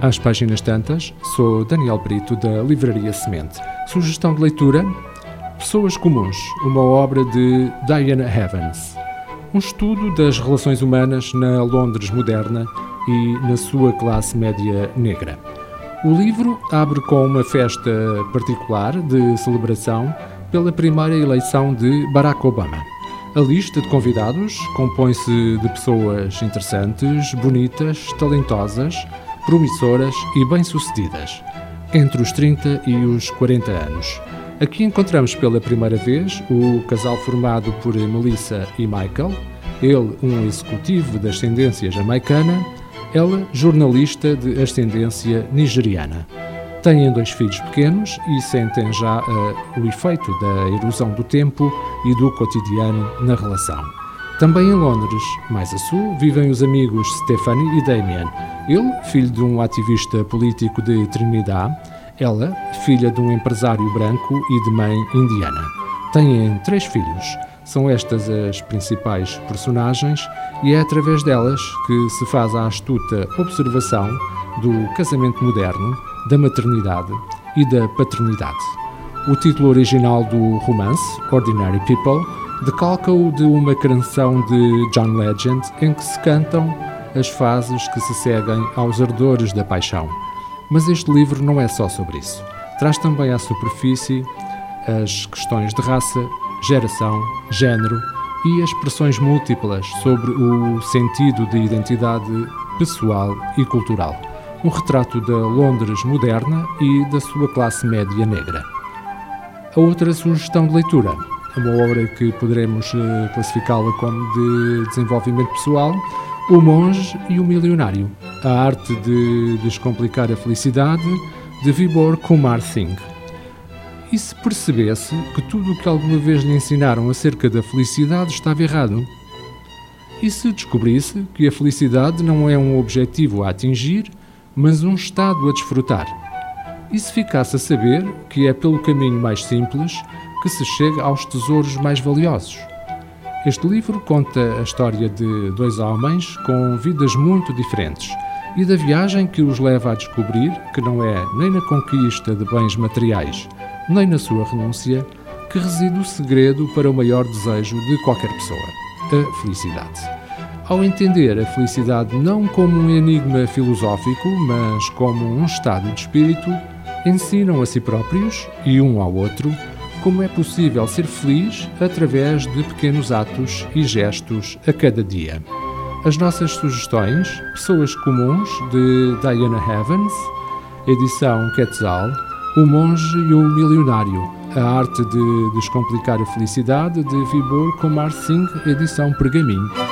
às páginas tantas, sou Daniel Brito da Livraria Semente. Sugestão de leitura: Pessoas Comuns, uma obra de Diana Evans. Um estudo das relações humanas na Londres moderna e na sua classe média negra. O livro abre com uma festa particular de celebração pela primeira eleição de Barack Obama. A lista de convidados compõe-se de pessoas interessantes, bonitas, talentosas, promissoras e bem-sucedidas, entre os 30 e os 40 anos. Aqui encontramos pela primeira vez o casal formado por Melissa e Michael, ele um executivo de ascendência jamaicana, ela jornalista de ascendência nigeriana. Têm dois filhos pequenos e sentem já uh, o efeito da erosão do tempo e do cotidiano na relação. Também em Londres, mais a sul, vivem os amigos Stephanie e Damien. Ele, filho de um ativista político de Trinidad, ela, filha de um empresário branco e de mãe indiana. Têm três filhos. São estas as principais personagens e é através delas que se faz a astuta observação do casamento moderno da maternidade e da paternidade. O título original do romance, Ordinary People, decalca-o de uma canção de John Legend em que se cantam as fases que se seguem aos ardores da paixão. Mas este livro não é só sobre isso. Traz também à superfície as questões de raça, geração, género e expressões múltiplas sobre o sentido de identidade pessoal e cultural um retrato da Londres moderna e da sua classe média negra. A outra sugestão de leitura é uma obra que poderemos eh, classificá-la como de desenvolvimento pessoal, O Monge e o Milionário, a arte de descomplicar a felicidade, de Vibor Kumar Singh. E se percebesse que tudo o que alguma vez lhe ensinaram acerca da felicidade estava errado? E se descobrisse que a felicidade não é um objetivo a atingir, mas um estado a desfrutar. E se ficasse a saber que é pelo caminho mais simples que se chega aos tesouros mais valiosos? Este livro conta a história de dois homens com vidas muito diferentes e da viagem que os leva a descobrir que não é nem na conquista de bens materiais, nem na sua renúncia, que reside o segredo para o maior desejo de qualquer pessoa: a felicidade. Ao entender a felicidade não como um enigma filosófico, mas como um estado de espírito, ensinam a si próprios e um ao outro como é possível ser feliz através de pequenos atos e gestos a cada dia. As nossas sugestões, Pessoas Comuns, de Diana Evans, edição Quetzal, O Monge e o Milionário, a arte de descomplicar a felicidade, de Vibor Kumar Singh, edição Pergaminho.